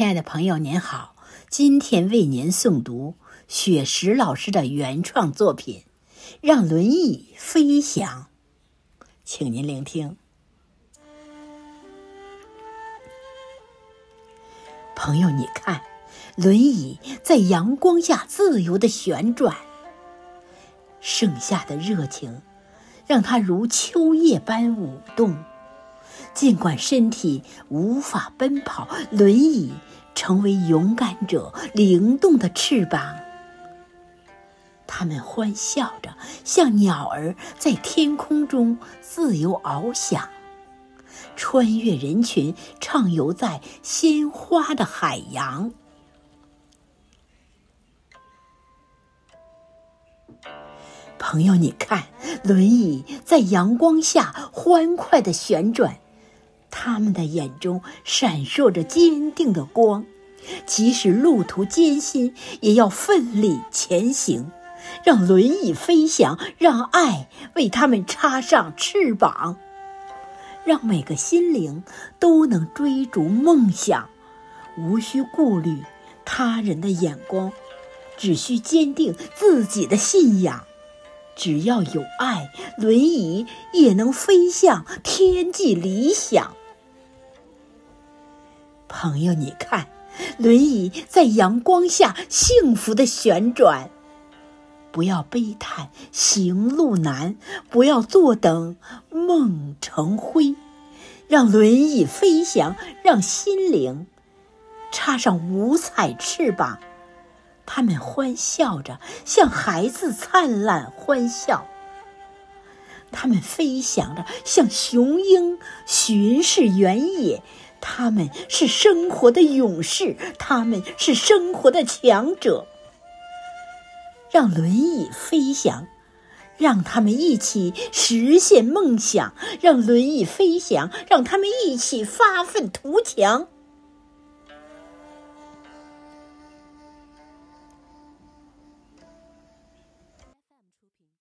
亲爱的朋友，您好，今天为您诵读雪石老师的原创作品《让轮椅飞翔》，请您聆听。朋友，你看，轮椅在阳光下自由的旋转，盛夏的热情让它如秋叶般舞动。尽管身体无法奔跑，轮椅成为勇敢者灵动的翅膀。他们欢笑着，像鸟儿在天空中自由翱翔，穿越人群，畅游在鲜花的海洋。朋友，你看，轮椅在阳光下欢快的旋转。他们的眼中闪烁着坚定的光，即使路途艰辛，也要奋力前行，让轮椅飞翔，让爱为他们插上翅膀，让每个心灵都能追逐梦想，无需顾虑他人的眼光，只需坚定自己的信仰。只要有爱，轮椅也能飞向天际理想。朋友，你看，轮椅在阳光下幸福的旋转。不要悲叹行路难，不要坐等梦成灰，让轮椅飞翔，让心灵插上五彩翅膀。他们欢笑着，像孩子灿烂欢笑。他们飞翔着，像雄鹰巡视原野。他们是生活的勇士，他们是生活的强者。让轮椅飞翔，让他们一起实现梦想；让轮椅飞翔，让他们一起发愤图强。